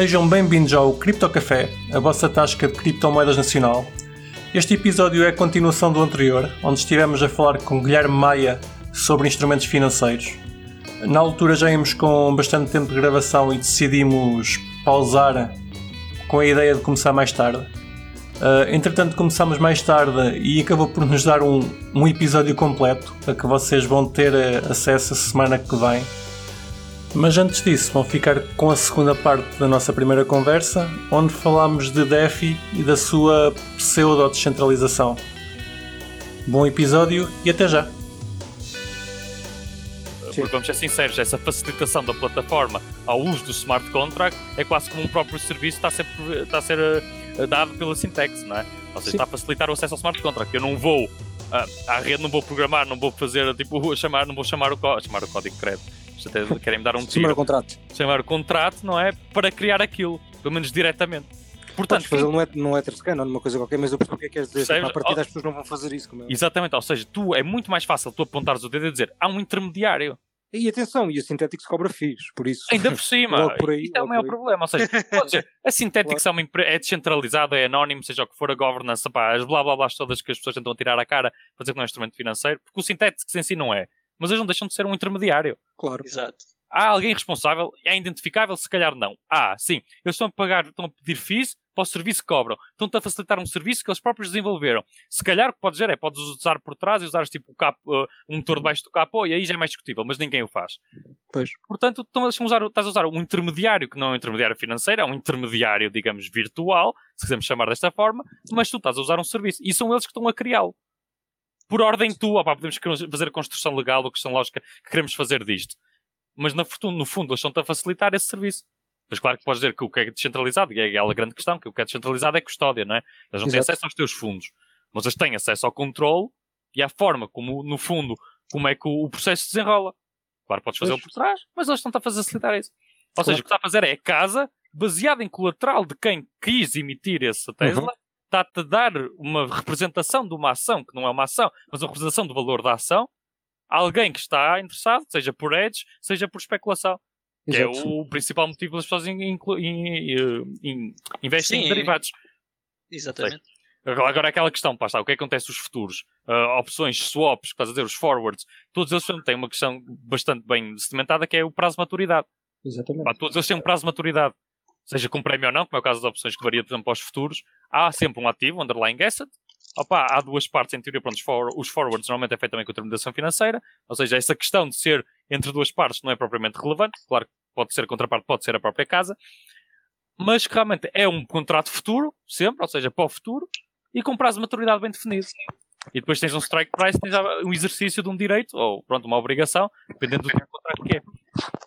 Sejam bem-vindos ao Cripto Café, a vossa tasca de criptomoedas nacional. Este episódio é a continuação do anterior, onde estivemos a falar com Guilherme Maia sobre instrumentos financeiros. Na altura já íamos com bastante tempo de gravação e decidimos pausar com a ideia de começar mais tarde. Uh, entretanto, começamos mais tarde e acabou por nos dar um, um episódio completo a que vocês vão ter uh, acesso a semana que vem. Mas antes disso, vão ficar com a segunda parte da nossa primeira conversa, onde falámos de DeFi e da sua pseudo-descentralização. Bom episódio e até já! Porque vamos ser sinceros, essa facilitação da plataforma ao uso do smart contract é quase como um próprio serviço está a ser, está a ser uh, dado pela Syntax, não é? Ou seja, Sim. está a facilitar o acesso ao smart contract. Eu não vou uh, à rede, não vou programar, não vou fazer, tipo, chamar, não vou chamar o, chamar o código de crédito até querem me dar um tiro. O contrato. Chamar o contrato, não é? Para criar aquilo, pelo menos diretamente. Portanto, fazer não é, não é scan ou numa coisa qualquer, mas eu percebo o que é que queres dizer. Seja, a partir das pessoas não vão fazer isso. É? Exatamente, ou seja, tu é muito mais fácil tu apontares o dedo e dizer há um intermediário. E atenção, e a Synthetics cobra FIIs, por isso. Ainda por cima. por aí, Isto é o maior problema. Ou seja, dizer, a Synthetics claro. é, uma, é descentralizada, é anónimo, seja o que for a governance, pá, as blá blá blá todas que as pessoas tentam tirar a cara para dizer que não é um instrumento financeiro, porque o Synthetics em si não é. Mas eles não deixam de ser um intermediário. Claro. Exato. Há alguém responsável? É identificável? Se calhar não. Ah, sim. Eles estão a pagar, estão a pedir FIIs para o serviço que cobram. Estão-te a facilitar um serviço que eles próprios desenvolveram. Se calhar o que podes dizer é podes usar por trás e usares tipo capo, uh, um motor debaixo do capô e aí já é mais discutível, mas ninguém o faz. Pois. Portanto, estão a usar, estás a usar um intermediário que não é um intermediário financeiro, é um intermediário, digamos, virtual, se quisermos chamar desta forma, mas tu estás a usar um serviço. E são eles que estão a criá-lo. Por ordem tua, podemos fazer a construção legal ou questão lógica que queremos fazer disto mas no, no fundo eles estão-te a facilitar esse serviço. Mas claro que podes dizer que o que é descentralizado, e é aquela grande questão, que o que é descentralizado é custódia, não é? Eles não Exato. têm acesso aos teus fundos, mas eles têm acesso ao controle e à forma como, no fundo, como é que o, o processo se desenrola. Claro, podes fazê-lo por trás, mas eles estão-te a facilitar isso. Ou seja, o que está a fazer é a casa, baseada em colateral de quem quis emitir essa Tesla, uhum. Está-te a dar uma representação de uma ação, que não é uma ação, mas uma representação do valor da ação, alguém que está interessado, seja por edge, seja por especulação. Que é o principal motivo das pessoas in, in, in, investem em derivados. Exatamente. Agora aquela questão, pá, está, o que é que acontece nos futuros? Uh, opções, swaps, estás a dizer, os forwards, todos eles têm uma questão bastante bem sedimentada que é o prazo de maturidade. Exatamente. Pá, todos eles têm um prazo de maturidade. Seja com prémio ou não, como é o caso das opções que varia, por exemplo, para os futuros, há sempre um ativo, um underlying asset, Opa, há duas partes em teoria, pronto, os, for os forwards normalmente é feito também com a intermediação financeira, ou seja, essa questão de ser entre duas partes não é propriamente relevante, claro que pode ser a contraparte, pode ser a própria casa, mas que realmente é um contrato futuro, sempre, ou seja, para o futuro, e com prazo de maturidade bem definido. E depois tens um strike price, tens um exercício de um direito, ou pronto, uma obrigação, dependendo do tipo de contrato que é.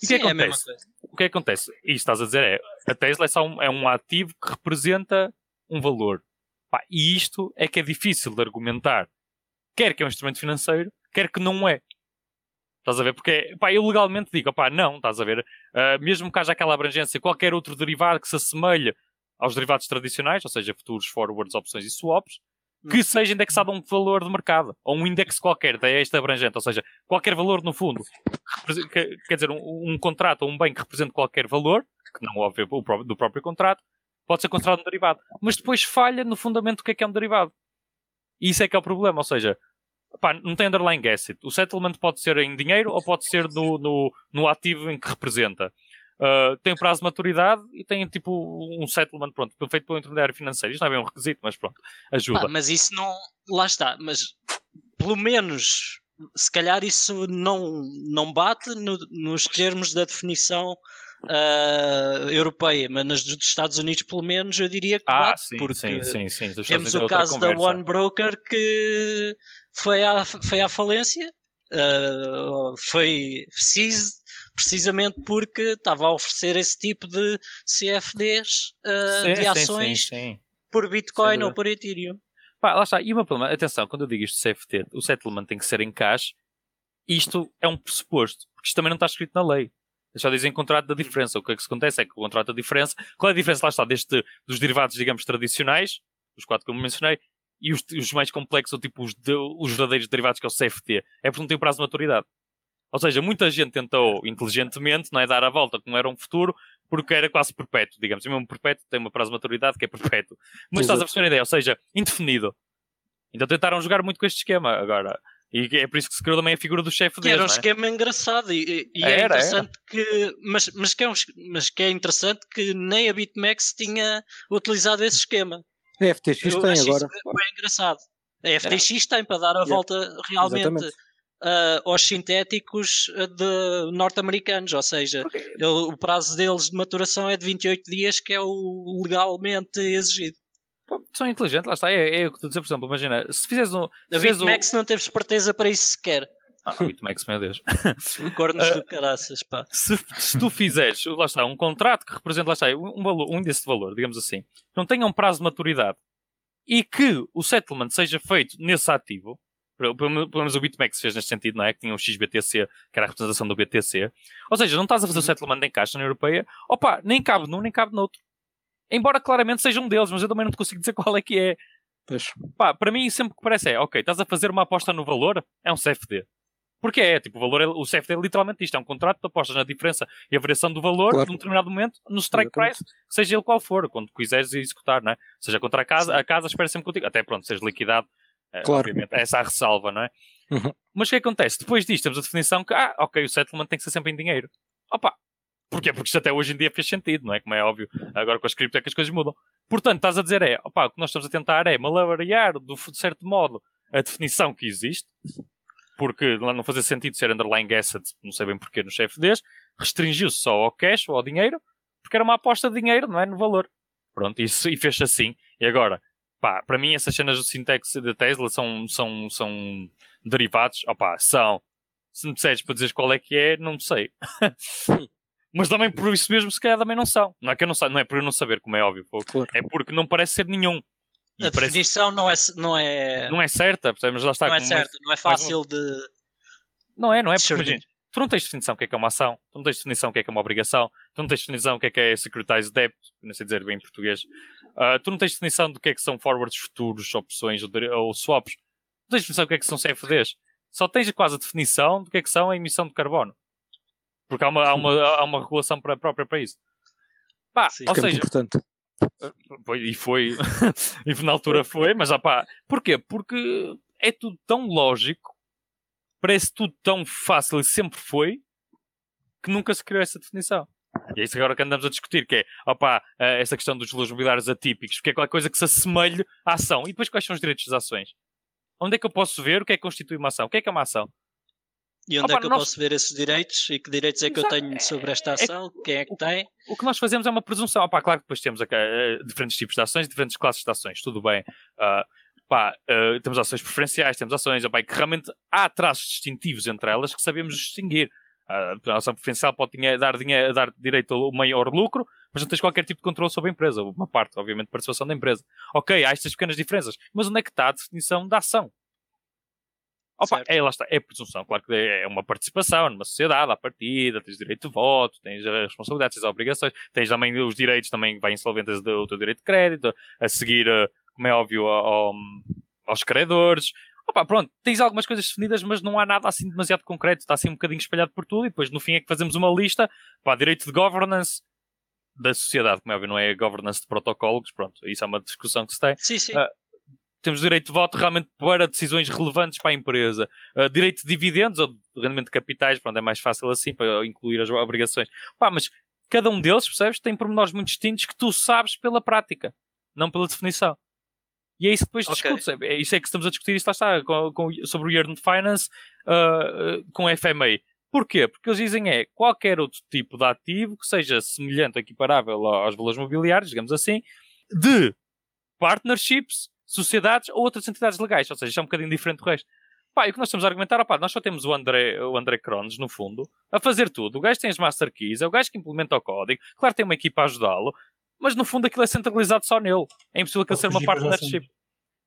E o que, é acontece? O que, é que acontece? E estás a dizer é, a Tesla é, só um, é um ativo que representa um valor. Pá, e isto é que é difícil de argumentar. Quer que é um instrumento financeiro, quer que não é. Estás a ver? Porque pá, eu legalmente digo, pá, não, estás a ver? Uh, mesmo que haja aquela abrangência, qualquer outro derivado que se assemelhe aos derivados tradicionais, ou seja, futuros, forwards, opções e swaps, que seja indexado a um valor de mercado, ou um index qualquer, daí este abrangente, ou seja, qualquer valor no fundo, quer dizer, um, um contrato ou um bem que represente qualquer valor, que não óbvio do próprio contrato, pode ser considerado um derivado. Mas depois falha no fundamento do que é que é um derivado. E isso é que é o problema, ou seja, pá, não tem underlying asset. O settlement pode ser em dinheiro ou pode ser no, no, no ativo em que representa. Uh, tem prazo de maturidade e tem tipo um settlement pronto, feito pelo intermediário financeiro. Isto não é bem um requisito, mas pronto, ajuda. mas isso não. Lá está, mas pelo menos se calhar isso não, não bate no, nos termos da definição uh, europeia, mas nas dos Estados Unidos, pelo menos, eu diria que ah, bate, sim, porque sim, sim, sim. temos o caso da One Broker que foi à, foi à falência, uh, foi seized precisamente porque estava a oferecer esse tipo de CFDs uh, sim, de ações sim, sim, por Bitcoin ou por Ethereum. Pá, lá está. E uma problema, atenção, quando eu digo isto CFT, o settlement tem que ser em cash, isto é um pressuposto, porque isto também não está escrito na lei. Só dizem contrato da diferença. O que é que se acontece é que o contrato da diferença. Qual é a diferença, lá está, deste, dos derivados, digamos, tradicionais, os quatro que eu mencionei, e os, os mais complexos, ou tipo os, de, os verdadeiros derivados, que é o CFT? É porque não tem prazo de maturidade. Ou seja, muita gente tentou inteligentemente, não é, dar a volta como era um futuro, porque era quase perpétuo, digamos. E mesmo perpétuo tem uma prazo de maturidade que é perpétuo. Mas Exato. estás a perceber a ideia, ou seja, indefinido. Então tentaram jogar muito com este esquema. Agora, e é por isso que se criou também a figura do chefe dele. Era um é? esquema engraçado e, e é interessante era. que. Mas, mas, que é um, mas que é interessante que nem a BitMEX tinha utilizado esse esquema. A FTX Eu tem agora. Foi engraçado. A FTX tem para dar a volta realmente uh, aos sintéticos de norte-americanos, ou seja, ele, o prazo deles de maturação é de 28 dias, que é o legalmente exigido são inteligentes, lá está. É, é o que tu dizer, por exemplo, imagina, se fizeres um. A BitMEX o... não teve esperteza para isso sequer. Ah, BitMEX, meu Deus. Cornos uh, do caraças, pá. Se, se, tu fizeres, lá está, um contrato que representa, lá está, um, valor, um índice de valor, digamos assim, não tenha um prazo de maturidade e que o settlement seja feito nesse ativo, pelo menos o BitMEX fez neste sentido, não é? Que tinha o XBTC, que era a representação do BTC. Ou seja, não estás a fazer o uhum. settlement em caixa na Europeia, opa, nem cabe num, nem cabe no outro. Embora claramente seja um deles, mas eu também não te consigo dizer qual é que é. Pá, para mim, sempre que parece é, ok, estás a fazer uma aposta no valor, é um CFD. Porque é, tipo, o valor é, o CFD é literalmente isto, é um contrato de apostas na diferença e a variação do valor claro. num determinado momento no strike Exatamente. price, seja ele qual for, quando quiseres executar, não é? Seja contra a casa, Sim. a casa espera sempre contigo, até pronto, seja liquidado, claro. obviamente, essa é a ressalva, não é? Uhum. Mas o que acontece? Depois disto temos a definição que, ah, ok, o settlement tem que ser sempre em dinheiro. Opa, Porquê? Porque isto até hoje em dia fez sentido, não é? Como é óbvio. Agora com as cripto é que as coisas mudam. Portanto, estás a dizer é, opa, o que nós estamos a tentar é malabarear, de certo modo, a definição que existe, porque lá não fazia sentido ser underlying asset, não sei bem porquê, nos CFDs, restringiu-se só ao cash ou ao dinheiro, porque era uma aposta de dinheiro, não é? No valor. Pronto, isso, e fez assim. E agora, pá, para mim essas cenas do Syntax da Tesla são, são, são derivados, opá, são. Se me disseres para dizeres qual é que é, não sei. mas também por isso mesmo se calhar também não são. Não é que eu não sei, não é por eu não saber, como é óbvio, claro. é porque não parece ser nenhum. E a parece... definição não é, não é. Não é certa, mas lá está. Não é certa, não é fácil de. Não é, não é? Porque imagina, tu não tens definição o que é que é uma ação, tu não tens definição o que é que é uma obrigação, tu não tens definição o que é que é securitized debt, não sei dizer bem em português, uh, tu não tens definição do que é que são forwards futuros, opções ou, ou swaps, não tens definição do que é que são CFDs, só tens quase a definição do que é que são a emissão de carbono. Porque há uma, há uma, há uma regulação própria para isso. Pá, Sim, ou é seja, importante. E foi, e na altura foi, mas ah, pá, porquê? Porque é tudo tão lógico, parece tudo tão fácil e sempre foi, que nunca se criou essa definição. E é isso agora que andamos a discutir, que é, opá, eh, essa questão dos valores mobiliários atípicos, que é qualquer coisa que se assemelhe à ação. E depois quais são os direitos das ações? Onde é que eu posso ver o que é que constitui uma ação? O que é que é uma ação? E onde Opa, é que eu nós... posso ver esses direitos? E que direitos é que eu tenho sobre esta é ação? É, Quem é que tem? O, o, que nós fazemos é uma presunção. Opa, claro que depois temos uh, diferentes tipos de ações, diferentes classes de ações, tudo bem. Uh, pá, uh, temos ações preferenciais, temos ações opa, que realmente há traços distintivos entre elas que sabemos distinguir. Uh, a ação preferencial pode dar, dinheiro, dar direito ao maior lucro, mas não tens qualquer tipo de controle sobre a empresa. Uma parte, obviamente, de participação da empresa. Ok, há estas pequenas diferenças, mas onde é que está a definição da ação? Opa, é, lá está, é presunção, claro que é uma participação numa sociedade à partida, tens direito de voto, tens responsabilidades, tens as obrigações, tens também os direitos, também vai insolventes do teu direito de crédito, a seguir, eh, como é óbvio, ao, aos credores. Opa, pronto, tens algumas coisas definidas, mas não há nada assim demasiado concreto, está assim um bocadinho espalhado por tudo, e depois no fim é que fazemos uma lista, para direito de governance da sociedade, como é óbvio, não é governance de protocolos, pronto, isso é uma discussão que se tem. Sim, sim. Uh, temos direito de voto realmente para decisões relevantes para a empresa. Uh, direito de dividendos ou de rendimento de capitais, pronto, é mais fácil assim para incluir as obrigações. Pá, mas cada um deles, percebes, tem pormenores muito distintos que tu sabes pela prática, não pela definição. E é isso que depois okay. discutes. É, isso é que estamos a discutir isto está, com, com, sobre o Yearn Finance uh, com a FMA. Porquê? Porque eles dizem é qualquer outro tipo de ativo que seja semelhante ou equiparável aos valores mobiliários, digamos assim, de partnerships sociedades ou outras entidades legais, ou seja, já é um bocadinho diferente do resto. Pá, e o que nós estamos a argumentar, opá, nós só temos o André, o André Crones, no fundo, a fazer tudo. O gajo tem as master keys, é o gajo que implementa o código, claro tem uma equipa a ajudá-lo, mas no fundo aquilo é centralizado só nele. É impossível aquilo ser uma partnership.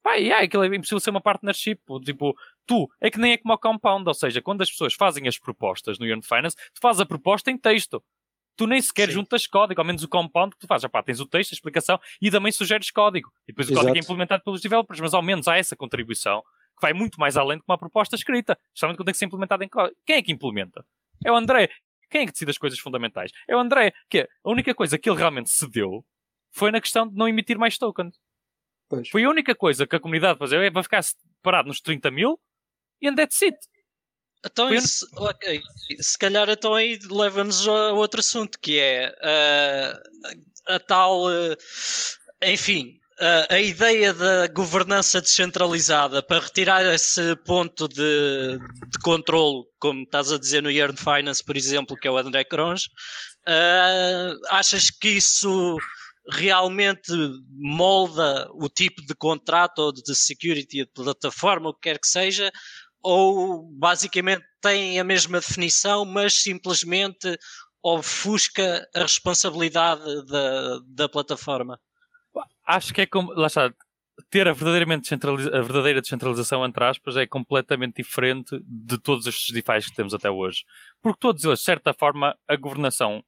Pá, yeah, aquilo é impossível ser uma partnership. Tipo, tu, é que nem é como o compound, ou seja, quando as pessoas fazem as propostas no Yearn Finance, tu fazes a proposta em texto tu nem sequer Sim. juntas código, ao menos o compound que tu fazes. Epá, tens o texto, a explicação e também sugeres código. E depois o Exato. código é implementado pelos developers, mas ao menos há essa contribuição que vai muito mais além do que uma proposta escrita. Justamente quando tem que ser implementada em código. Quem é que implementa? É o André. Quem é que decide as coisas fundamentais? É o André, que é, a única coisa que ele realmente cedeu foi na questão de não emitir mais tokens. Pois. Foi a única coisa que a comunidade fazer, é vai ficar parado nos 30 mil e and that's it. Então, isso, okay. se calhar então aí leva-nos a outro assunto, que é uh, a tal, uh, enfim, uh, a ideia da governança descentralizada para retirar esse ponto de, de controle, como estás a dizer no Yearn Finance, por exemplo, que é o André Cronge, achas que isso realmente molda o tipo de contrato ou de security de plataforma, o que quer que seja, ou basicamente tem a mesma definição, mas simplesmente ofusca a responsabilidade da, da plataforma? Acho que é como. Lá está. Ter a, verdadeiramente a verdadeira descentralização, entre aspas, é completamente diferente de todos estes DeFi que temos até hoje. Porque todos eles, de certa forma, a governação,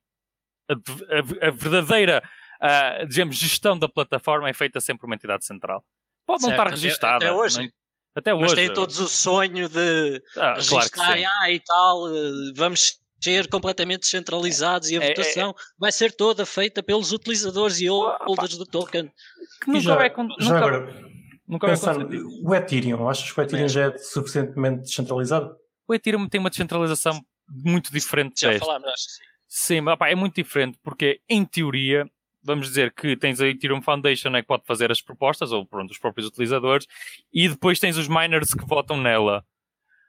a, a, a verdadeira, a, digamos, gestão da plataforma é feita sempre por uma entidade central. Pode não certo, estar registada. Até hoje. Não, até hoje. Mas têm todos o sonho de ah, registrar claro ah, e tal, eh, vamos ser completamente descentralizados e a é, é votação é, vai ser toda feita pelos utilizadores e holders do token. Que nunca já, vai, nunca, já agora, nunca pensando, vai o Ethereum, achas que o Ethereum é. já é suficientemente descentralizado? O Ethereum tem uma descentralização muito diferente Já falámos, acho que sim. Sim, opa, é muito diferente porque, em teoria, vamos dizer que tens a Ethereum Foundation né, que pode fazer as propostas, ou pronto, os próprios utilizadores, e depois tens os miners que votam nela.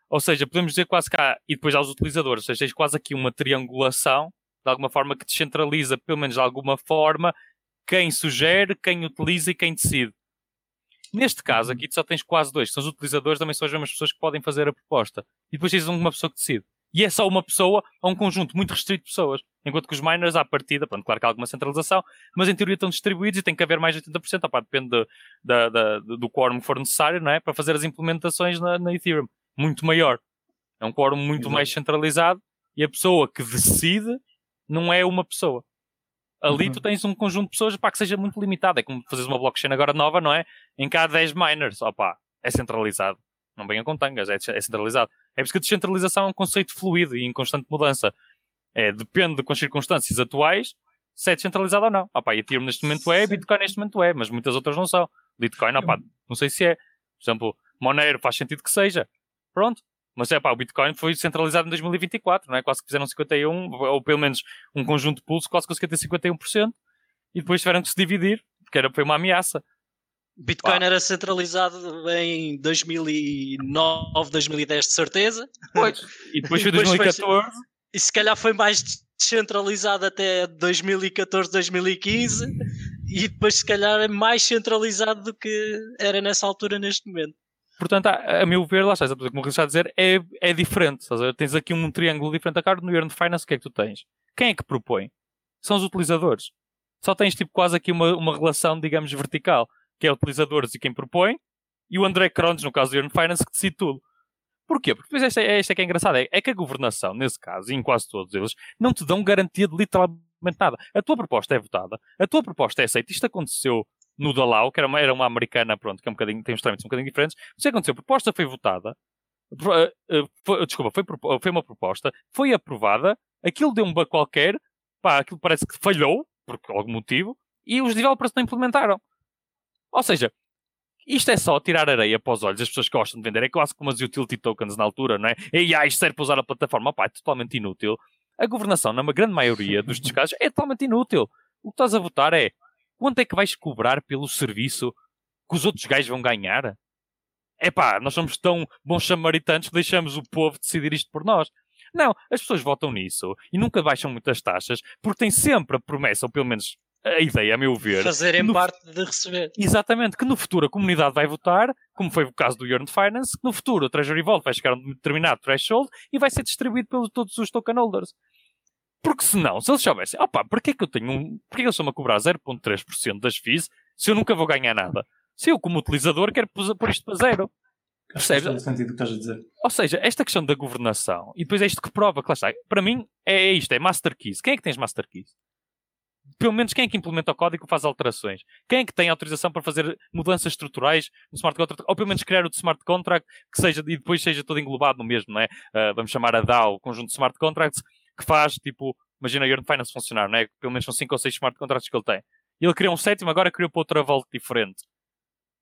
Ou seja, podemos dizer quase cá, e depois há os utilizadores, ou seja, tens quase aqui uma triangulação, de alguma forma que descentraliza, pelo menos de alguma forma, quem sugere, quem utiliza e quem decide. Neste caso, aqui tu só tens quase dois, são os utilizadores, também são as mesmas pessoas que podem fazer a proposta. E depois tens uma pessoa que decide. E é só uma pessoa a um conjunto muito restrito de pessoas. Enquanto que os miners, à partida, pronto, claro que há alguma centralização, mas em teoria estão distribuídos e tem que haver mais de 80%, opá, depende de, de, de, do quórum que for necessário, não é? Para fazer as implementações na, na Ethereum. Muito maior. É um quórum muito Exato. mais centralizado e a pessoa que decide não é uma pessoa. Ali uhum. tu tens um conjunto de pessoas para que seja muito limitado. É como fazeres uma blockchain agora nova, não é? Em cada 10 miners, opá, é centralizado. Não venham com tangas, é, é centralizado. É porque a descentralização é um conceito fluido e em constante mudança. É, depende com as circunstâncias atuais se é descentralizado ou não. Ah, pá, Ethereum neste momento é, Bitcoin neste momento é, mas muitas outras não são. Bitcoin, ah, pá, não sei se é. Por exemplo, Monero faz sentido que seja. Pronto. Mas é pá, o Bitcoin foi centralizado em 2024, não é? Quase que fizeram 51, ou pelo menos um conjunto de pulsos, quase conseguiu ter 51%, e depois tiveram que se dividir, porque era, foi uma ameaça. Bitcoin Pá. era centralizado em 2009, 2010 de certeza. Pois. E depois foi 2014. Foi, e se calhar foi mais descentralizado até 2014, 2015. E depois se calhar é mais centralizado do que era nessa altura neste momento. Portanto, a, a meu ver, lá está, como o está a dizer, é, é diferente. Tens aqui um triângulo diferente. A cara no Earn Finance, o que é que tu tens? Quem é que propõe? São os utilizadores. Só tens tipo quase aqui uma, uma relação, digamos, vertical que é utilizadores e quem propõe, e o André Crones, no caso do Earn Finance, que decide tudo. Porquê? Porque depois esta, esta é que é engraçada, é, é, que a governação, nesse caso, e em quase todos eles, não te dão garantia de literalmente nada. A tua proposta é votada, a tua proposta é aceita. Isto aconteceu no Dalau, que era uma, era uma americana, pronto, que é um bocadinho, tem uns trâmites um bocadinho diferentes. Isso aconteceu, a proposta foi votada, eh, eh, foi, desculpa, foi, foi uma proposta, foi aprovada, aquilo deu um bug qualquer, pá, aquilo parece que falhou, por algum motivo, e os developers não implementaram. Ou seja, isto é só tirar areia para os olhos. As pessoas que gostam de vender é quase como as utility tokens na altura, não é? E ah, isto serve para usar a plataforma. Pá, é totalmente inútil. A governação, na grande maioria dos casos, é totalmente inútil. O que estás a votar é quanto é que vais cobrar pelo serviço que os outros gajos vão ganhar? É pá, nós somos tão bons samaritanos que deixamos o povo decidir isto por nós. Não, as pessoas votam nisso e nunca baixam muitas taxas porque têm sempre a promessa, ou pelo menos a ideia, a meu ver. Fazerem no... parte de receber. Exatamente, que no futuro a comunidade vai votar, como foi o caso do Yearn Finance, que no futuro o Treasury Vault vai chegar a um determinado threshold e vai ser distribuído pelos todos os token holders. Porque senão, se eles soubessem, opa, porquê que eu tenho um. Porquê que eu sou-me a cobrar 0,3% das fees se eu nunca vou ganhar nada? Se eu, como utilizador, quero pôr isto para zero. Percebes? sentido que estás a dizer. Ou seja, esta questão da governação, e depois é isto que prova, que lá está, para mim é, é isto, é Master Keys. Quem é que tens Master Keys? pelo menos quem é que implementa o código faz alterações? Quem é que tem autorização para fazer mudanças estruturais no smart contract? Ou pelo menos criar o smart contract que seja e depois seja todo englobado no mesmo, não é? Uh, vamos chamar a DAO, conjunto de smart contracts, que faz, tipo, imagina a Earn Finance funcionar, né? Pelo menos são 5 ou 6 smart contracts que ele tem. Ele criou um sétimo, agora criou para outra volta diferente.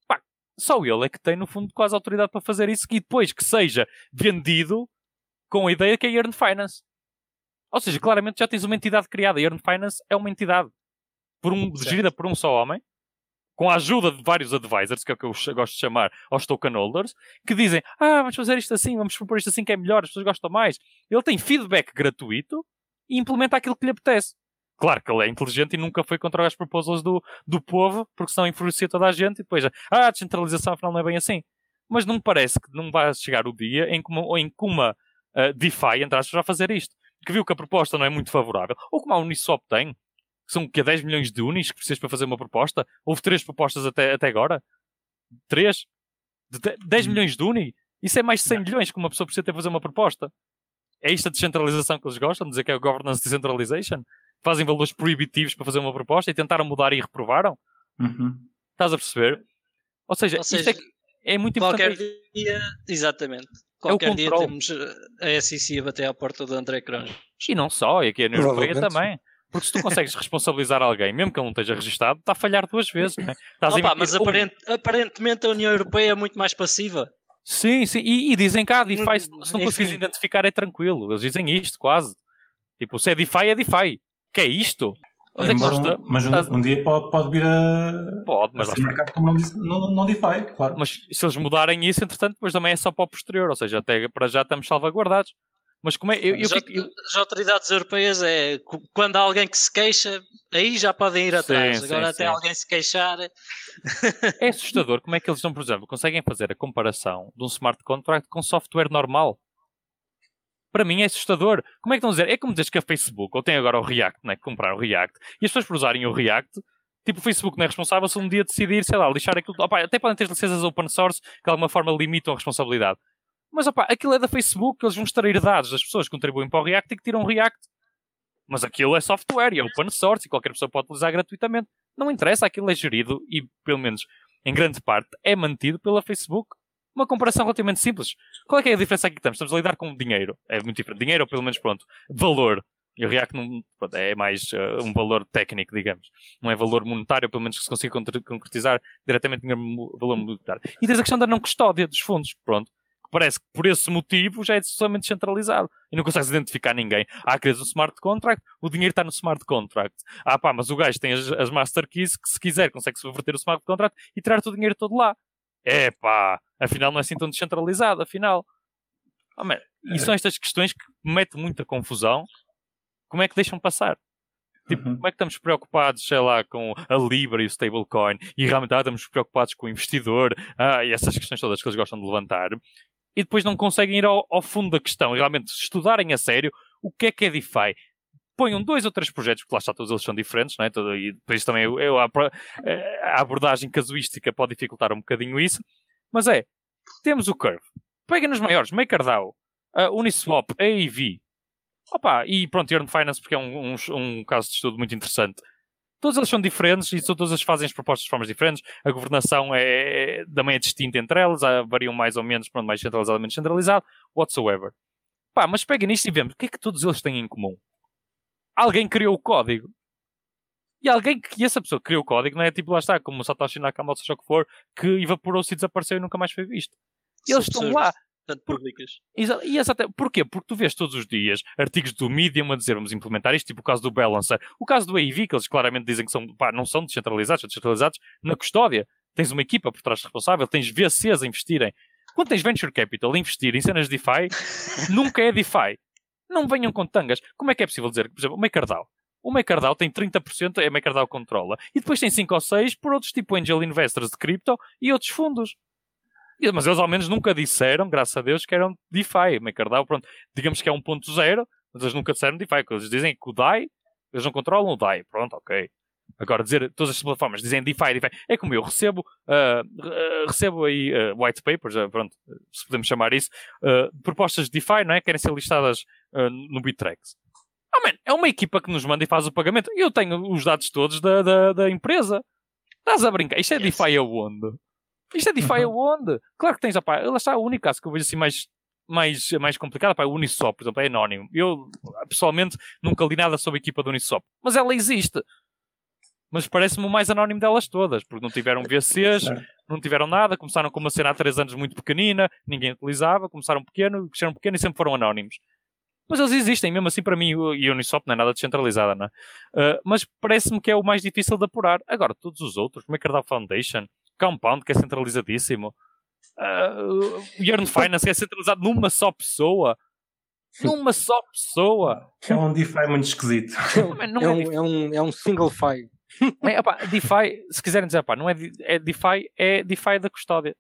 Pá, só ele é que tem, no fundo, quase autoridade para fazer isso e depois que seja vendido com a ideia que é Earn Finance. Ou seja, claramente já tens uma entidade criada. A Earn Finance é uma entidade por um, gerida por um só homem, com a ajuda de vários advisors, que é o que eu gosto de chamar aos token holders, que dizem: Ah, vamos fazer isto assim, vamos propor isto assim que é melhor, as pessoas gostam mais. Ele tem feedback gratuito e implementa aquilo que lhe apetece. Claro que ele é inteligente e nunca foi contra as proposals do, do povo, porque senão enfurecia toda a gente e depois, ah, a descentralização afinal não é bem assim. Mas não me parece que não vai chegar o dia em que uma, em que uma uh, DeFi, entre aspas, vai fazer isto. Que viu que a proposta não é muito favorável. Ou como a Uniswap tem, são que 10 milhões de unis que precisas para fazer uma proposta. Houve três propostas até, até agora. Três? De 10 hum. milhões de uni? Isso é mais de 100 milhões que uma pessoa precisa ter para fazer uma proposta. É isto a descentralização que eles gostam de dizer que é o governance decentralization? Fazem valores proibitivos para fazer uma proposta e tentaram mudar e reprovaram? Uhum. Estás a perceber? Ou seja, Ou seja isto é, é muito qualquer importante. Qualquer dia, exatamente. Qualquer é dia temos a SEC a bater à porta do André Cronos. E não só, e aqui a União Europeia também. Porque se tu consegues responsabilizar alguém, mesmo que ele não esteja registado, está a falhar duas vezes. Né? Opa, mas aparent, aparentemente a União Europeia é muito mais passiva. Sim, sim, e, e dizem cá, DeFi, se não conseguires identificar é tranquilo. Eles dizem isto, quase. Tipo, se é DeFi, é DeFi. Que é isto? É, mas, um, mas um, um, dia pode, pode vir a. Pode, mas. A mercado como não, não, não DeFi, claro. Mas se eles mudarem isso, entretanto, depois também é só para o posterior. Ou seja, até para já estamos salvaguardados. Mas como é. Eu, eu, as, eu, as autoridades europeias é quando há alguém que se queixa, aí já podem ir atrás. Sim, Agora, sim, até sim. alguém se queixar. É assustador como é que eles estão, por exemplo, conseguem fazer a comparação de um smart contract com software normal. Para mim é assustador. Como é que estão a dizer? É como dizer que a Facebook, ou tem agora o React, né, comprar o React, e as pessoas por usarem o React, tipo o Facebook não é responsável se um dia decidir, sei lá, lixar aquilo. Opa, até podem ter licenças open source que de alguma forma limitam a responsabilidade. Mas opa, aquilo é da Facebook, eles vão extrair dados das pessoas que contribuem para o React e que tiram React. Mas aquilo é software e é open source e qualquer pessoa pode utilizar gratuitamente. Não interessa, aquilo é gerido e, pelo menos em grande parte, é mantido pela Facebook. Uma comparação relativamente simples. Qual é, que é a diferença aqui que estamos? Estamos a lidar com dinheiro. É muito diferente. Dinheiro, ou pelo menos, pronto, valor. E o React não, pronto, é mais uh, um valor técnico, digamos. Não é valor monetário, pelo menos que se consiga concretizar diretamente em valor monetário. E tens a questão da não custódia dos fundos. Pronto parece que por esse motivo já é totalmente descentralizado e não consegues identificar ninguém. Ah, queres um smart contract? O dinheiro está no smart contract. Ah, pá, mas o gajo tem as, as master keys que, se quiser, consegue subverter o smart contract e tirar o dinheiro todo lá. É pá, afinal não é assim tão descentralizado, afinal. Oh, man, e são estas questões que metem muita confusão. Como é que deixam passar? Tipo, uhum. como é que estamos preocupados, sei lá, com a Libra e o stablecoin e realmente ah, estamos preocupados com o investidor ah, e essas questões todas que eles gostam de levantar e depois não conseguem ir ao, ao fundo da questão. E realmente estudarem a sério o que é que é DeFi? Ponham dois ou três projetos, porque lá está, todos eles são diferentes, não é? e depois também eu, eu, a, a, abordagem casuística pode dificultar um bocadinho isso, mas é, temos o Curve, peguem nos maiores, MakerDAO, Uniswap, AEV, opa, e pronto, Earn Finance, porque é um, um, um caso de estudo muito interessante. Todos eles são diferentes e todas eles fazem as propostas de formas diferentes. A governação é, também é distinta entre elas, variam mais ou menos, pronto, mais centralizado ou menos centralizado, whatsoever. Pá, mas pega nisto e vemos o que é que todos eles têm em comum. Alguém criou o código. E alguém que essa pessoa criou o código não é tipo lá está, como o Satoshi Nakamoto, seja o que for, que evaporou-se e desapareceu e nunca mais foi visto. Eles estão lá tanto públicas. Exa e exato. Porquê? Porque tu vês todos os dias artigos do Medium a dizer vamos implementar isto, tipo o caso do Balancer, o caso do AIV, que eles claramente dizem que são, pá, não são descentralizados, são descentralizados na custódia. Tens uma equipa por trás responsável, tens VCs a investirem. Quando tens Venture Capital a investir em cenas de DeFi, nunca é DeFi. Não venham com tangas. Como é que é possível dizer, por exemplo, o MakerDAO? O MakerDAO tem 30%, é MakerDAO controla. E depois tem 5 ou 6 por outros tipo Angel Investors de cripto e outros fundos. Mas eles ao menos nunca disseram, graças a Deus, que eram DeFi. MakerDAO, pronto, digamos que é 1.0, mas eles nunca disseram DeFi. Eles dizem que o DAI, eles não controlam o DAI. Pronto, ok. Agora, dizer todas as plataformas dizem DeFi, DeFi, é como eu recebo, uh, recebo aí uh, white papers, pronto, se podemos chamar isso, propostas de DeFi, não é? Querem ser listadas no Bittrex. Oh, man, é uma equipa que nos manda e faz o pagamento. Eu tenho os dados todos da, da, da empresa. Estás a brincar? Isto é DeFi aonde? Isto é DeFi uhum. aonde? Claro que tens, opá, lá está o único caso que eu vejo assim mais mais, mais complicada. Pá, o Uniswap, por exemplo, é anónimo. Eu, pessoalmente, nunca li nada sobre a equipa do Uniswap. Mas ela existe. Mas parece-me o mais anónimo delas todas, porque não tiveram VCs, não tiveram nada, começaram com uma cena há 3 anos muito pequenina, ninguém utilizava, começaram pequeno, cresceram pequeno e sempre foram anónimos. Mas eles existem, mesmo assim, para mim, e o Uniswap não é nada descentralizada, não é? Uh, mas parece-me que é o mais difícil de apurar. Agora, todos os outros, MakerDAO Foundation, Compound, que é centralizadíssimo, uh, Yearn Finance, que é centralizado numa só pessoa. Numa só pessoa. É um DeFi muito esquisito. Não, é, é, um, é, um, é um single fi. É, opa, DeFi, se quiserem dizer, opa, não é, é DeFi, é DeFi da custódia.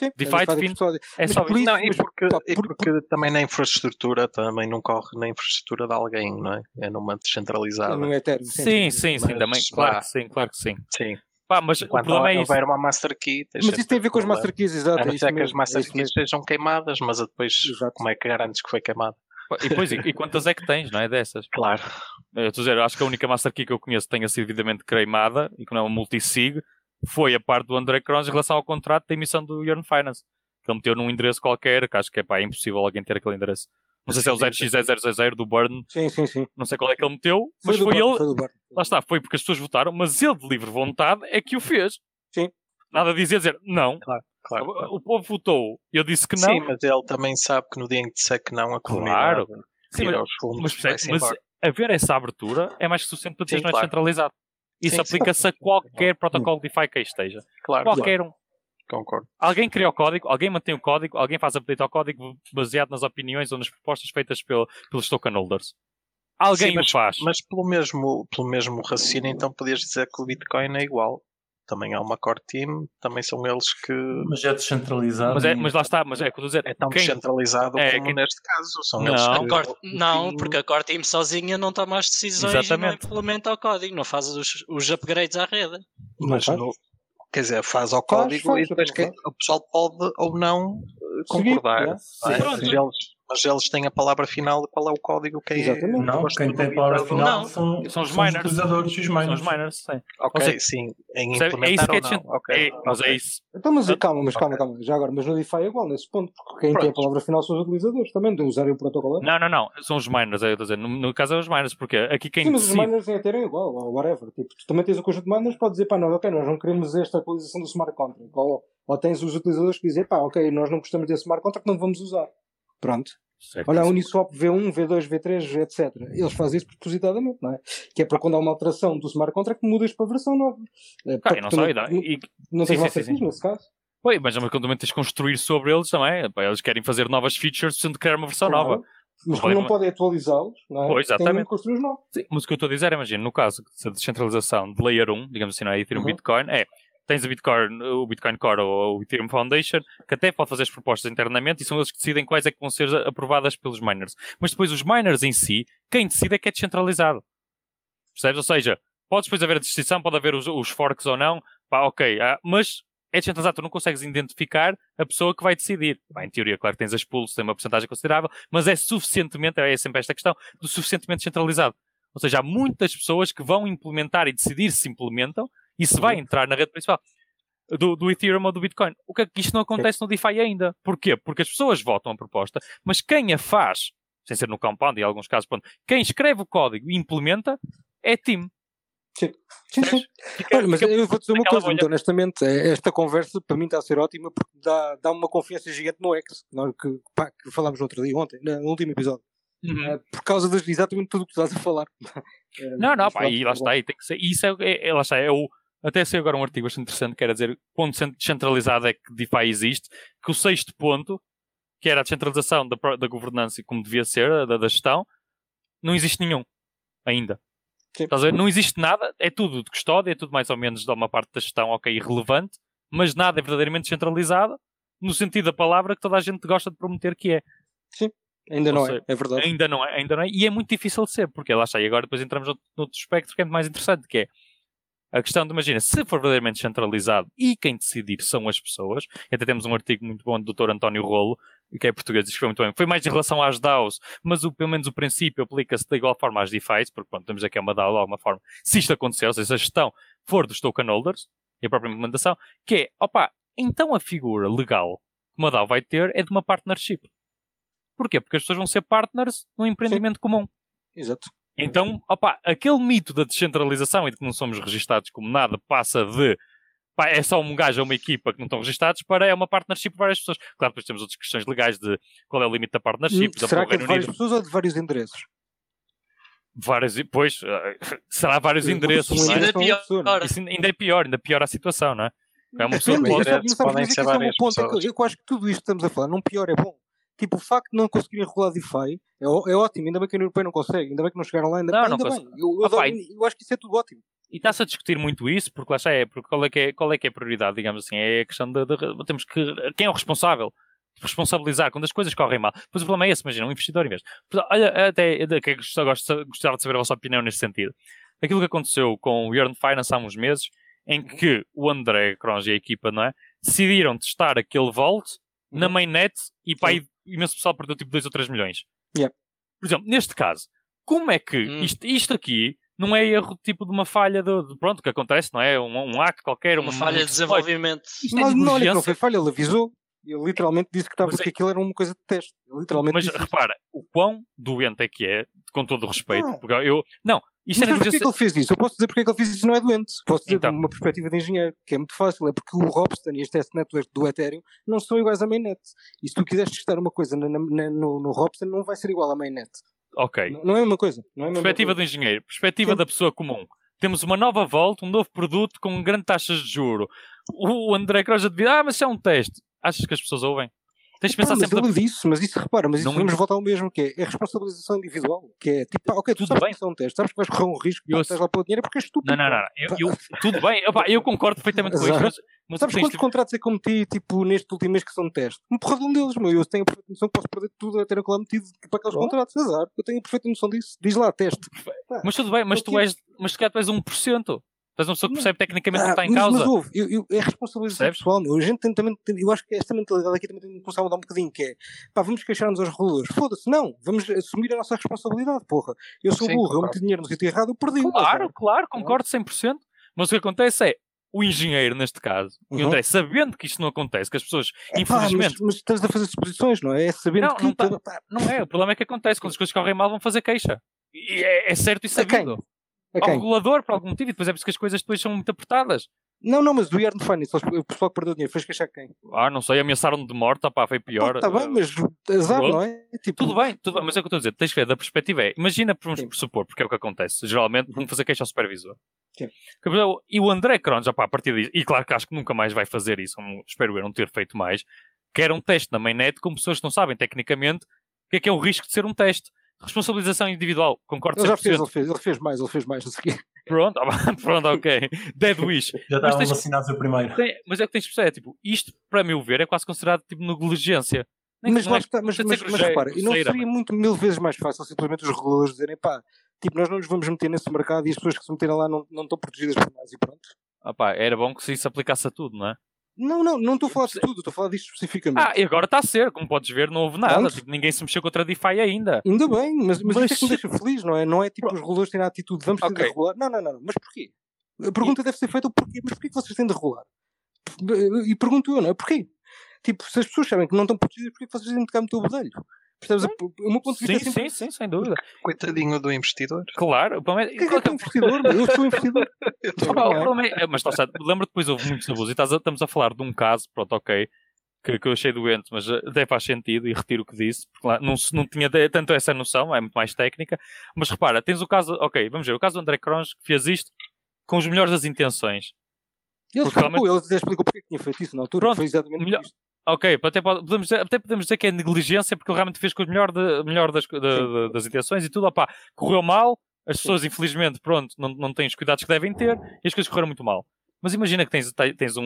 Sim, DeFi é define, é só isso. Não, e porque, pá, e porque por... também na infraestrutura também não corre na infraestrutura de alguém, não é? É numa descentralizada. Não é eterno. Sim, sim, sim, também. Claro que sim, claro que sim. Sim. Pá, mas Enquanto o problema é isso. houver uma master key... Mas isso tem a ver com as master keys, exato. A não ser que as master é keys sejam queimadas, mas depois exato. como é que garantes que foi queimado? E, depois, e, e, quantas é que tens, não é? Dessas? Claro. Eu estou a dizer, acho que a única master key que eu conheço que tenha sido devidamente queimada e que não é uma multisig foi a parte do André Crons em relação ao contrato da emissão do Yearn Finance que ele meteu num endereço qualquer, que acho que é pá, é impossível alguém ter aquele endereço. Não sei se é o 0x0000 do Burn. Sim, sim, sim. Não sei qual é que ele meteu, mas foi, foi ele. Foi lá está, foi porque as pessoas votaram, mas ele de livre vontade é que o fez. Sim. Nada a dizer, dizer não. Claro, claro, claro. O, povo votou, eu disse que não. Sim, mas ele também sabe que no dia em que disser que não, a comunidade claro. Sim, mas, fundos, mas, mas haver essa abertura é mais que suficiente para dizer que não é descentralizado. Isso aplica-se a qualquer protocolo DeFi que aí esteja. Claro. Qualquer um. Concordo. Alguém cria o código, alguém mantém o código, alguém faz update ao código baseado nas opiniões ou nas propostas feitas pelo, pelos token holders. Alguém Sim, mas, o faz. Mas pelo mesmo, pelo mesmo raciocínio, então podias dizer que o Bitcoin é igual. Também há uma core team, também são eles que. Mas é descentralizado. Mas, é, mas lá está, mas é que dizer. É tão quem... descentralizado é, como quem... neste caso. São não, eles que... core... não, porque a core team sozinha não toma as decisões Exatamente. e não implementa o código, não faz os, os upgrades à rede. Mas no, Quer dizer, faz ao código faz, faz, e depois que o pessoal pode ou não eh, concordar. Seguir, é? Mas, eles, mas, eles, têm a palavra final de qual é o código que é. Exatamente. Não, quem tem a palavra final não. são, são os miners. São os utilizadores os miners. São os miners, sim. Ok, seja, sim. Em implementar é isso que é, não. Okay. É, mas é isso. Então, mas calma, mas calma, calma. Já agora, mas no DeFi é igual nesse ponto, porque quem Pronto. tem a palavra final são os utilizadores também, de usarem o protocolo. Não, não, não. São os miners, é eu estou a dizer. No, no caso é os miners, porque aqui quem Sim, mas decide... os miners têm a terem igual, ou whatever. Tipo, tu também tens o conjunto de miners, pode dizer, pá, não, ok, nós não queremos esta atualização do smart contract. Ou, ou tens os utilizadores que dizem, pá, ok, nós não gostamos desse smart contract, não vamos usar. Pronto. Certo. Olha, a Uniswap V1, V2, V3, etc. Eles fazem isso propositadamente, não é? Que é para quando há uma alteração do smart contract, mudas para a versão nova. É, ah, não, sei, não, e... não tens sim, nesse caso. Pois, mas quando também tens de construir sobre eles também. Eles querem fazer novas features, sendo criar uma versão claro. nova. Mas como não podem atualizá-los, não é? Pois, exatamente. construir os novos. Sim, mas o que eu estou a dizer, imagina, no caso da descentralização de Layer 1, digamos assim, não é Ethereum uhum. Bitcoin, é tens o Bitcoin, o Bitcoin Core ou o Ethereum Foundation, que até pode fazer as propostas internamente e são eles que decidem quais é que vão ser aprovadas pelos miners. Mas depois os miners em si, quem decide é que é descentralizado. Percebes? Ou seja, podes depois haver a distinção, pode haver os, os forks ou não, pá, ok, ah, mas é descentralizado, tu não consegues identificar a pessoa que vai decidir. Bah, em teoria, claro que tens as pools, tem uma porcentagem considerável, mas é suficientemente, é sempre esta questão, do suficientemente descentralizado. Ou seja, há muitas pessoas que vão implementar e decidir se implementam e se vai uhum. entrar na rede principal do, do Ethereum ou do Bitcoin. O que é que isto não acontece no DeFi ainda? Porquê? Porque as pessoas votam a proposta, mas quem a faz, sem ser no compound, em alguns casos, pronto, quem escreve o código e implementa é team. Sim, sim, sim. Fica, Olha, mas fica, eu vou dizer uma coisa, muito honestamente, é, esta conversa para mim está a ser ótima porque dá, dá uma confiança gigante no X, que, pá, que falámos no outro dia, ontem, no último episódio. Uhum. Uh, por causa de exatamente tudo o que tu estás a falar. não, não, pá, e lá está, e tem que ser, isso é, é, é, lá está, é o, até saiu agora um artigo bastante interessante que era dizer ponto descentralizado é que DeFi existe, que o sexto ponto, que era a descentralização da, da governança como devia ser, da, da gestão, não existe nenhum ainda. Não existe nada, é tudo de custódia, é tudo mais ou menos de uma parte da gestão, ok, irrelevante, mas nada é verdadeiramente descentralizado, no sentido da palavra que toda a gente gosta de prometer que é. Sim, ainda não é, é verdade. Ainda não é, ainda não é, e é muito difícil de ser, porque lá está, e agora depois entramos no outro espectro que é muito mais interessante, que é a questão de, imagina, se for verdadeiramente centralizado e quem decidir são as pessoas, até temos um artigo muito bom do Dr. António Rolo, que é português, escreveu muito bem, foi mais em relação às DAOs, mas o, pelo menos o princípio aplica-se de igual forma às DeFi, porque pronto, temos aqui uma DAO de alguma forma, se isto acontecer, ou seja, se a gestão for dos token holders, e a própria implementação, que é, opa, então a figura legal que uma DAO vai ter é de uma partnership. Porquê? Porque as pessoas vão ser partners num empreendimento Sim. comum. Exato. Então, opa, aquele mito da descentralização e de que não somos registados como nada passa de pá, é só um gajo ou uma equipa que não estão registados para é uma partnership de várias pessoas. Claro, depois temos outras questões legais de qual é o limite da partnership. Hum, será que é de várias pessoas ou de vários endereços? Vários, pois, será vários endereços. Isso ainda é pior. Isso ainda é pior, ainda pior a situação, não é? É uma pessoa que pode... podem ser várias pessoas. Eu acho que tudo isto que estamos a falar, não pior é bom. Tipo, o facto de não conseguirem regular DeFi é, é ótimo, ainda bem que a União Europeia não consegue, ainda bem que não chegaram lá, ainda, não, ainda não bem. Eu, eu, ah, eu, acho que isso é tudo ótimo. E está-se a discutir muito isso, porque lá está é, porque qual é, que é, qual é que é a prioridade, digamos assim, é a questão de, de, temos que, quem é o responsável? responsabilizar quando as coisas correm mal. Pois o problema é esse, imagina, um investidor em vez. Olha, até que gosto, gostava de saber a vossa opinião nesse sentido. Aquilo que aconteceu com o Yearn Finance há uns meses, em que o André Cronge e a equipa, não é? Decidiram testar aquele vault na uhum. mainnet e pá, imenso pessoal perdeu tipo 2 ou 3 milhões. Yeah. Por exemplo, neste caso, como é que hum. isto, isto aqui não é erro tipo de uma falha de, de pronto, que acontece, não é? Um, um hack qualquer, uma, uma falha de desenvolvimento. Isto é não, não foi falha, ele avisou. Ele literalmente disse que estava porque é... aquilo era uma coisa de teste. literalmente mas repara, o quão doente é que é, com todo o respeito. Não. Porque eu, não, isso mas porquê que ele fez isso? Eu posso dizer porque é que ele fez isso não é doente. Posso dizer então. de uma perspectiva de engenheiro, que é muito fácil. É porque o Robston e as test networks do Ethereum não são iguais à mainnet. E se tu quiseres testar uma coisa na, na, no, no Robston, não vai ser igual à mainnet. Ok. Não, não é uma coisa. Não é perspectiva do engenheiro, perspectiva Sim. da pessoa comum. Temos uma nova volta, um novo produto com grande taxas de juro. O André Croja devia, ah, mas isso é um teste. Achas que as pessoas ouvem? Tens de pensar mas sempre. Ele disse, mas isso repara, mas isso não vamos voltar ao mesmo, que é, é responsabilização individual. Que é tipo, ok, tu tudo bem. que isso é um teste, sabes que vais correr um risco e estás lá para o dinheiro é porque és estúpido. Não, não, não. Eu, eu, tudo bem, Opa, eu concordo perfeitamente com isso. Mas, mas sabes quantos contratos é que eu meti tipo, neste último mês que são de teste? Um porradão deles, meu. Eu tenho a perfeita noção que posso perder tudo a ter aquilo metido para aqueles oh. contratos. Azar, eu tenho a perfeita noção disso. Diz lá, teste. Mas tudo bem, mas tu és, mas tu és um por cento. Estás uma pessoa que percebe tecnicamente ah, que está em mas, causa. Mas ouve, eu, eu, é responsabilização pessoal. Meu. A gente tem também, eu acho que esta mentalidade aqui também tem que começar a mudar um bocadinho, que é, pá, vamos queixar-nos aos reguladores. Foda-se, não. Vamos assumir a nossa responsabilidade, porra. Eu sou Sim, burro, eu meti dinheiro no sítio errado, eu perdi. Claro, claro, concordo 100%. Mas o que acontece é, o engenheiro, neste caso, uhum. e o André, sabendo que isto não acontece, que as pessoas, é, infelizmente. Pá, mas, mas, estás a fazer suposições, não é? É sabendo não, que. Não, tá, não é, o problema é que acontece, quando as coisas correm mal, vão fazer queixa. E é, é certo e sabido ao regulador por algum motivo e depois é porque as coisas depois são muito apertadas. Não, não, mas do Yarn Finance, o pessoal que perdeu dinheiro, fez queixar quem? Ah, não sei, ameaçaram de morte, pá, foi pior. Está bem, mas azar, não é? Tipo... Tudo bem, tudo bem, mas é o que eu estou a dizer, tens que ver, da perspectiva é, imagina, vamos Sim. supor, porque é o que acontece, geralmente vão fazer queixa ao supervisor. Sim. E o André Cronos, a partir disso, e claro que acho que nunca mais vai fazer isso, espero eu não ter feito mais, quer um teste na mainnet com pessoas que não sabem tecnicamente o que é que é o risco de ser um teste. Responsabilização individual, concordo ele já fez, ele fez, ele fez mais, ele fez mais a seguir. Pronto, pronto, ok. Dead Wish. Já estavam tens... vacinados o primeiro. Tem, mas é o que tens de perceber, é, tipo, isto, para meu ver, é quase considerado tipo negligência. mas, lá é está, mas, mas, mas repara, e não seria muito mil vezes mais fácil simplesmente os reguladores dizerem pá, tipo, nós não nos vamos meter nesse mercado e as pessoas que se meterem lá não, não estão protegidas por nós e pronto. Ah pá, era bom que se isso aplicasse a tudo, não é? Não, não, não estou a falar de tudo, estou a falar disto especificamente. Ah, e agora está a ser, como podes ver, não houve nada. Tipo, ninguém se mexeu contra a DeFi ainda. Ainda bem, mas, mas, mas... isso é que me deixa feliz, não é? Não é tipo os reguladores terem a atitude, vamos ter okay. de regular. Não, não, não, mas porquê? A pergunta e... deve ser feita porquê, mas porquê que vocês têm de regular? E pergunto eu, não é? Porquê? Tipo, se as pessoas sabem que não estão protegidas, porquê que vocês têm de cá muito o bedelho? Percebes? O meu ponto de vista sim, é sempre... sim, sim, sem dúvida. Coitadinho do investidor. Claro. O é, que é que é investidor? Eu sou investidor. eu é, mas está lembra depois houve muitos abusos e estamos a falar de um caso, pronto, ok, que, que eu achei doente, mas até faz sentido e retiro o que disse, porque lá não, não tinha tanto essa noção, é muito mais técnica. Mas repara, tens o caso, ok, vamos ver, o caso do André Crons que fez isto com os melhores das intenções. Ele, explicou, realmente... ele explicou porque tinha feito isso na altura, Pronto, foi exatamente melhor... isto. Ok, até podemos, dizer, até podemos dizer que é negligência porque ele realmente fez com o melhor, de, melhor das, de, das intenções e tudo. Opá, correu mal, as pessoas infelizmente pronto, não, não têm os cuidados que devem ter e as coisas correram muito mal. Mas imagina que tens, tens um,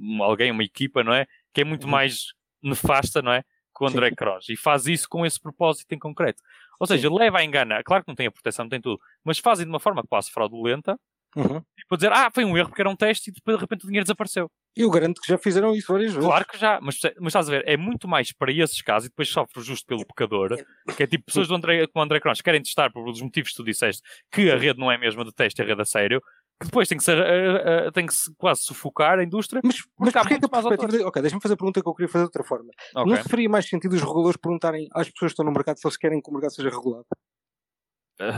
um alguém, uma equipa, não é? Que é muito uhum. mais nefasta, não é? Que o André Kroos e faz isso com esse propósito em concreto. Ou seja, Sim. leva a engana. Claro que não tem a proteção, não tem tudo, mas fazem de uma forma quase fraudulenta Uhum. E para dizer, ah, foi um erro porque era um teste e depois de repente o dinheiro desapareceu. Eu garanto que já fizeram isso várias vezes. Claro que já, mas, mas estás a ver, é muito mais para esses casos e depois sofre justo pelo pecador, que é tipo pessoas do André, como o André Cronos querem testar por os motivos que tu disseste que a rede não é a mesma do teste, a rede a sério, que depois tem que ser, uh, uh, tem que quase sufocar a indústria. Mas, mas porquê que a perspectiva. De... Ok, deixa-me fazer a pergunta que eu queria fazer de outra forma. Okay. Não se faria mais sentido os reguladores perguntarem às pessoas que estão no mercado se eles querem que o mercado seja regulado?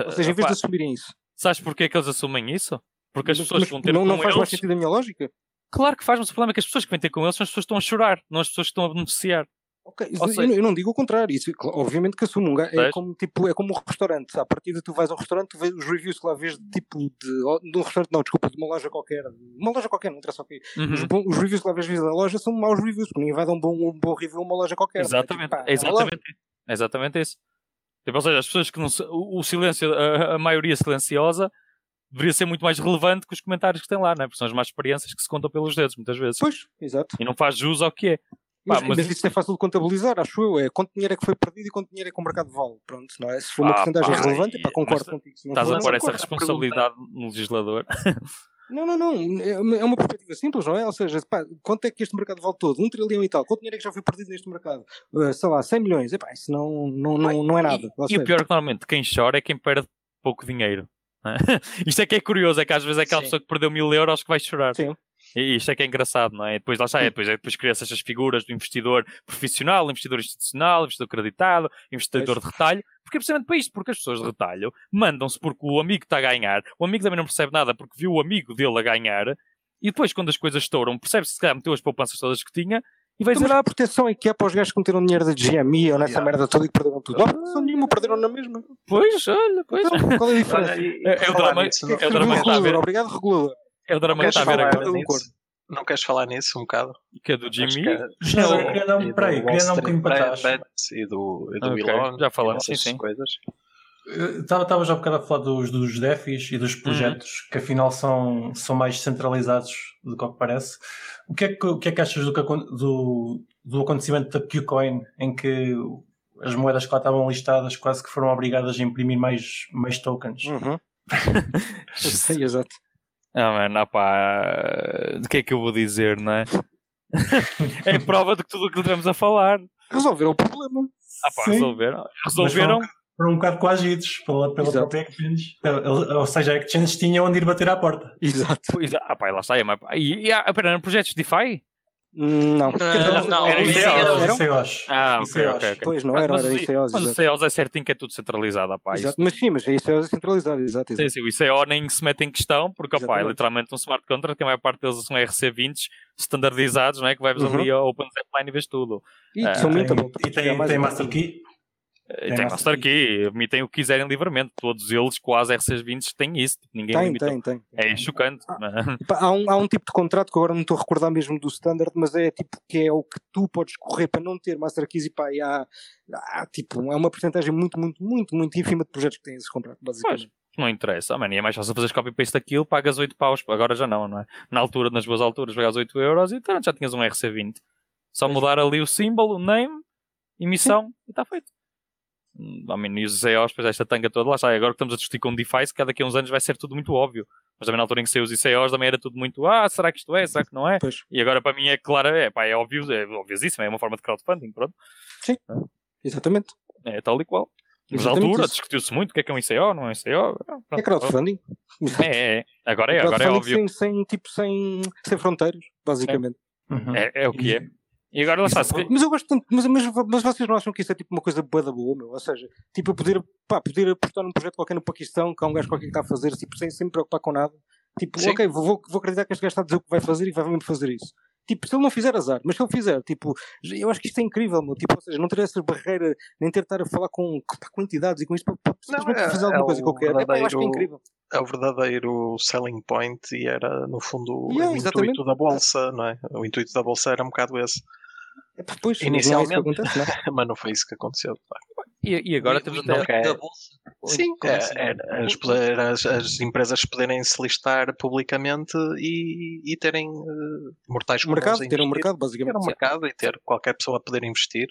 Ou seja, em vez de assumirem isso. Sabes porquê que eles assumem isso? Porque as pessoas mas, vão ter não, não faz eles... mais sentido a minha lógica? Claro que faz, mas o problema é que as pessoas que vêm ter com eles são as pessoas que estão a chorar, não as pessoas que estão a beneficiar. Ok, seja, eu, não digo o contrário, isso, obviamente que assumo. Um, é, como, tipo, é como um restaurante. À partida, tu vais a um restaurante, tu vês os reviews que lá vês de tipo de, de um restaurante, não, desculpa, de uma loja qualquer, uma loja qualquer, não interessa o quê. Uhum. Os, os, reviews que lá vês na loja são maus reviews, porque ninguém vai dar um bom, um bom review a uma loja qualquer. Exatamente, é, tipo, pá, é exatamente, é exatamente isso. Tipo, ou seja, as pessoas que não. O, o silêncio, a, a maioria silenciosa deveria ser muito mais relevante que os comentários que tem lá, não é? Porque são as más experiências que se contam pelos dedos, muitas vezes. Pois, exato. E não faz jus ao que é. Mas, Pá, mas, mas isso é fácil de contabilizar, acho eu. É quanto dinheiro é que foi perdido e quanto dinheiro é que o mercado vale. Pronto, não é? Se for uma ah, porcentagem relevante, pá, concordo contigo. Estás a pôr essa responsabilidade no legislador. Não, não, não. É, é uma perspectiva simples, não é? Ou seja, pá, quanto é que este mercado vale todo? Um trilhão e tal. Quanto dinheiro é que já foi perdido neste mercado? Uh, sei lá, 100 milhões. Epá, isso não, não, não, não é nada. E, e o pior é que normalmente quem chora é quem perde pouco dinheiro. Isto é que é curioso, é que às vezes é aquela Sim. pessoa que perdeu mil euros que vai chorar. Sim. E isto é que é engraçado, não é? Depois lá está, é, depois, é, depois cria-se estas figuras do investidor profissional, investidor institucional, investidor acreditado, investidor de retalho, porque é precisamente para isto, porque as pessoas de retalho mandam-se porque o amigo está a ganhar, o amigo também não percebe nada porque viu o amigo dele a ganhar, e depois quando as coisas estouram, percebe-se que meteu as poupanças todas que tinha, e vai então, dizer, ah, a proteção é que é para os gajos que meteram dinheiro da GMI ou nessa yeah. merda toda e que perderam tudo. Não, proteção nenhuma, perderam na mesma. Pois, olha, pois. Então, qual é a diferença? é, é, o drama, é o drama que está a ver. Obrigado, regulador. É o drama que está a ver agora. Não queres falar nisso um bocado? Que é do Jimmy? É, não, eu queria dar um, peraí, queria dar um bocadinho para trás. E do, e do okay. Elon, já falamos, sim, sim. coisas. Estava já um bocado a falar dos, dos DEFIs e dos projetos uhum. que afinal são, são mais centralizados do que, que parece. O que é que, o que, é que achas do, do, do acontecimento da Qcoin em que as moedas que lá estavam listadas quase que foram obrigadas a imprimir mais, mais tokens? Uhum. Sim, exato. Ah, mano, opá, de que é que eu vou dizer, não é? é prova de que tudo o que estamos a falar. Resolveram o problema. Ah, pá, resolveram. Resolveram. Foram um bocado coagidos pela, pela própria exchange. Ou seja, a exchange tinha onde ir bater à porta. Exato. Pois, ah, pá, lá está. É, mas, e, e, ah, pera, eram projetos DeFi? Não. Não, não, era ICOs. Ah, ok, ok. Pois, não era, era ICOs. Mas o ICOs é certinho que é tudo centralizado, pá. Exato, mas sim, mas a ICOs é centralizado, exato. Sim, sim, o ICO nem se mete em questão, porque, opá, é literalmente um smart contract, que a maior parte deles são RC20 standardizados, não é? Que vai uhum. ali ao Open Zeppelin e vês tudo. E uh, são muito E tem, tem Master Key? Tem, tem Master Key, emitem o que quiserem livremente. Todos eles, quase RC20, têm isso. Ninguém tem, tem, tem, É chocante. Ah, há, um, há um tipo de contrato que agora não estou a recordar mesmo do standard, mas é tipo que é o que tu podes correr para não ter Master Keys e pá, e há, há tipo, é uma porcentagem muito, muito, muito, muito ínfima de projetos que têm esse contrato, basicamente. Pois. Não interessa, oh, man, e é mais fácil fazer copy-paste daquilo, pagas 8 paus, agora já não, não é? Na altura, nas boas alturas, pagas 8 euros e já tinhas um RC20. Só mudar ali o símbolo, o name, emissão Sim. e está feito. Mean, e os ICOs, depois esta tanga toda, lá está. Agora que estamos a discutir com DeFi, se cada daqui a uns anos vai ser tudo muito óbvio. Mas também na altura em que saiu os ICOs também era tudo muito, ah, será que isto é, será que não é? Pois. E agora para mim é claro, é, pá, é óbvio, é obviosíssimo, é uma forma de crowdfunding, pronto. Sim, exatamente. É tal e qual. Mas na altura discutiu-se muito o que é que é um ICO, não é um ICO. Pronto, é crowdfunding. É, é, agora é, agora é óbvio. Sem, sem, tipo, sem, sem fronteiras, basicamente. É, uhum. é, é o que é. E agora lá está. Mas eu gosto tanto, mas, mas, mas vocês não acham que isso é tipo uma coisa boa da boa, meu? Ou seja, tipo, eu poder, pá, poder apostar num projeto qualquer no Paquistão, que há um gajo qualquer que está a fazer, tipo, sem, sem me preocupar com nada. Tipo, Sim. ok, vou, vou acreditar que este gajo está a dizer o que vai fazer e vai mesmo fazer isso. Tipo, se ele não fizer azar, mas se ele fizer, tipo, eu acho que isto é incrível, meu. Tipo, ou seja, não ter essa barreira, nem ter estar a falar com, com entidades e com isto para, para é, fazer alguma é coisa qualquer. É, eu acho que é incrível. É o verdadeiro selling point e era, no fundo, yeah, o exatamente. intuito da bolsa, não é? O intuito da bolsa era um bocado esse. Pois, Inicialmente, não é acontece, não? mas não foi isso que aconteceu. E, e agora temos até. Da bolsa? Sim, é, é, as, as, as, empresas poderem se listar publicamente e, e terem uh, mortais mercado, ter um mercado, basicamente. Ter um mercado e ter qualquer pessoa a poder investir.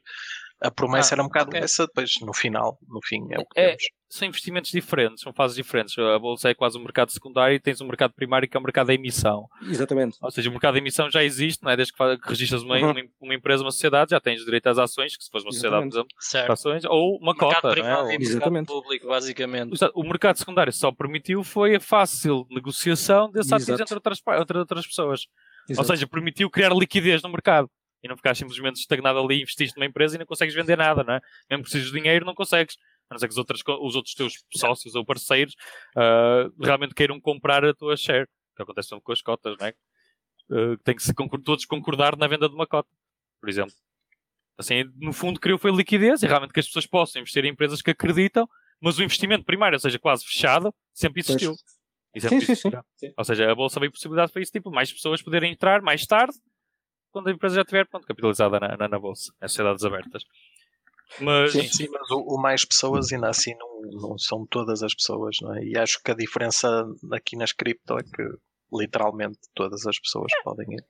A promessa ah, era um bocado okay. essa, depois no final, no fim, é o que é, temos. São investimentos diferentes, são fases diferentes. A bolsa é quase um mercado secundário e tens um mercado primário que é o um mercado da emissão. Exatamente. Ou seja, o mercado da emissão já existe, não é? Desde que, que registras uma, uhum. uma, uma, empresa, uma sociedade, já tens direito às ações, que se fosse uma sociedade, por exemplo, ações, ou uma cota. Privado não é? Exatamente. público, basicamente. O mercado secundário só permitiu foi a fácil negociação desses ativos entre outras, entre outras pessoas. Exato. Ou seja, permitiu criar liquidez no mercado e não ficar simplesmente estagnado ali, investiste numa empresa e não consegues vender nada, não é? Mesmo que precisas de dinheiro, não consegues. A não ser que os outros, os outros teus sócios ou parceiros uh, realmente queiram comprar a tua share. Que acontece com as cotas, não é? Uh, tem que se todos concordar na venda de uma cota, por exemplo. Assim, no fundo, criou foi liquidez e realmente que as pessoas possam investir em empresas que acreditam, mas o investimento primário, ou seja, quase fechado, sempre existiu. Sim, sim, sim, sim. Ou seja, a bolsa veio possibilidade para isso, tipo, mais pessoas poderem entrar mais tarde quando a empresa já estiver pronto, capitalizada na, na, na bolsa, nas sociedades abertas. Mas... Sim, sim, mas o, o, mais pessoas ainda assim não, não são todas as pessoas, não é? E acho que a diferença aqui nas cripto é que literalmente todas as pessoas podem ir.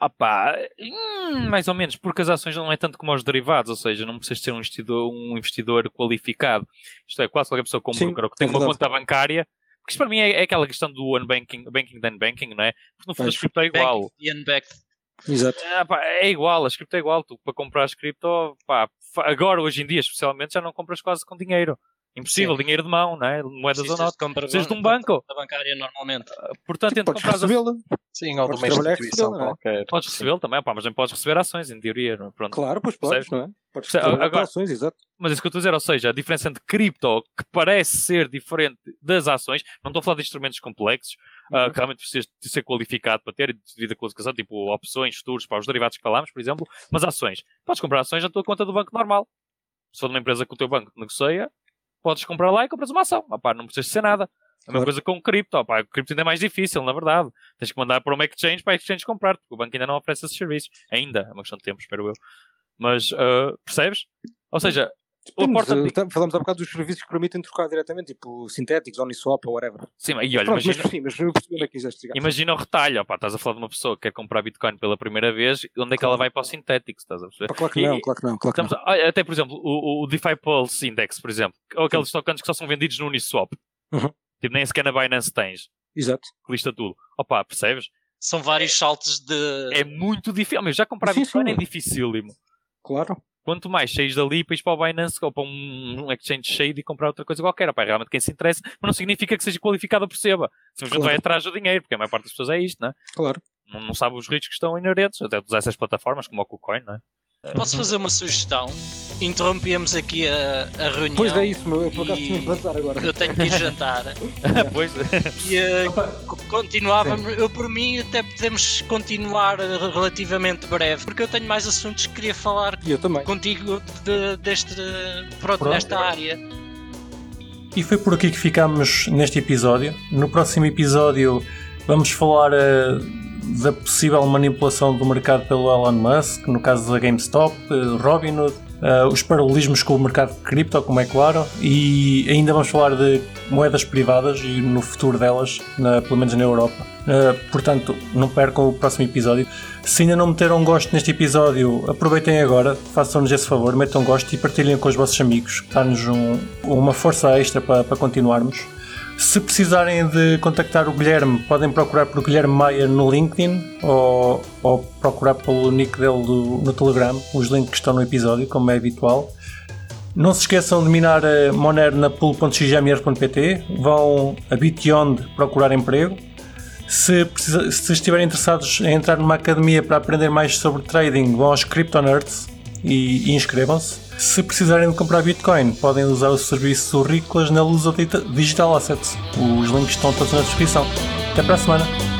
Ah pá, hum, mais ou menos, porque as ações não é tanto como os derivados, ou seja, não precisas ser um investidor, um investidor qualificado. Isto é, quase qualquer pessoa com um broker ou que tem é uma conta bancária, porque isto para mim é, é, aquela questão do unbanking, banking then banking, não é? Porque no fundo a cripto é igual. Exato. É, pá, é igual, a cripto é igual. Tu para comprar cripto, agora hoje em dia especialmente já não compras quase com dinheiro. Impossível, Sim. dinheiro de mão, não é? Moedas ou notas. Precisas de um banco. Da bancária normalmente. Ah, portanto, tipo, podes recebê-la. Sim, ou de uma instituição é? qualquer. Podes recebê-lo também, pá, mas nem podes receber ações, em teoria. Pronto. Claro, pois podes, não é? Podes receber agora, ações, exato. Mas isso que eu estou a dizer, ou seja, a diferença entre cripto, que parece ser diferente das ações, não estou a falar de instrumentos complexos, uh, que realmente precisas de ser qualificado para ter devido à qualificação, tipo opções, futuros, para os derivados que falámos, por exemplo, mas ações. Podes comprar ações na tua conta do banco normal. Se for numa empresa que o teu banco negocia, podes comprar lá e compras uma ação. Opá, não precisas ser nada. A mesma coisa com cripto. Opá, o cripto ainda é mais difícil, na verdade. Tens que mandar para uma exchange para a exchange comprar, porque o banco ainda não oferece esses serviços. Ainda, é uma questão de tempo, espero eu. Mas, uh, percebes? Ou seja, Porta... Uh, falamos há bocado dos serviços que permitem trocar diretamente, tipo sintéticos, Uniswap ou whatever. Sim, e olha, Pronto, imagina... mas, sim, mas eu percebi onde é que Imagina o retalho, opa, estás a falar de uma pessoa que quer comprar Bitcoin pela primeira vez, onde é que ela vai para o sintético, estás a perceber? Claro que não, claro que não. Claro que não. Até, por exemplo, o, o DeFi Pulse Index, por exemplo, ou aqueles tokens que só são vendidos no Uniswap. Uhum. Tipo, nem sequer na Binance tens. Exato. Que lista tudo. Opa, percebes? São vários saltos de... É muito difícil. Já comprar sim, Bitcoin sim. é dificílimo. Claro. Quanto mais saís dali para ir para o Binance ou para um, exchange cheio e comprar outra coisa qualquer. Opa, realmente quem se interessa, mas não significa que seja qualificado perceba. Simplesmente claro. vai atrás do dinheiro, porque a maior parte das pessoas é isto, não é? Claro. Não, não sabe os riscos que estão inerentes, até usar essas plataformas como o KuCoin, não é? Posso fazer uma sugestão? Interrompemos aqui a, a reunião. Pois é isso, meu. Eu por acaso tinha que agora. Eu tenho que ir jantar. pois E uh, continuávamos. Eu, por mim, até podemos continuar relativamente breve, porque eu tenho mais assuntos que queria falar eu também. contigo de, deste, pronto, pronto, desta área. E foi por aqui que ficamos neste episódio. No próximo episódio vamos falar. Uh da possível manipulação do mercado pelo Elon Musk, no caso da GameStop, eh, Robinhood, uh, os paralelismos com o mercado de cripto, como é claro, e ainda vamos falar de moedas privadas e no futuro delas, na, pelo menos na Europa. Uh, portanto, não percam o próximo episódio. Se ainda não meteram gosto neste episódio, aproveitem agora, façam-nos esse favor, metam gosto e partilhem com os vossos amigos, dá-nos um, uma força extra para, para continuarmos. Se precisarem de contactar o Guilherme, podem procurar por Guilherme Maia no LinkedIn ou, ou procurar pelo nick dele do, no Telegram. Os links estão no episódio, como é habitual. Não se esqueçam de minar a Monero na pool.xmr.pt. Vão a Bityond procurar emprego. Se, precisa, se estiverem interessados em entrar numa academia para aprender mais sobre trading, vão aos Crypto Nerds e, e inscrevam-se. Se precisarem de comprar Bitcoin, podem usar o serviço Rícolas na Lusa Digital Assets. Os links estão todos na descrição. Até para a semana!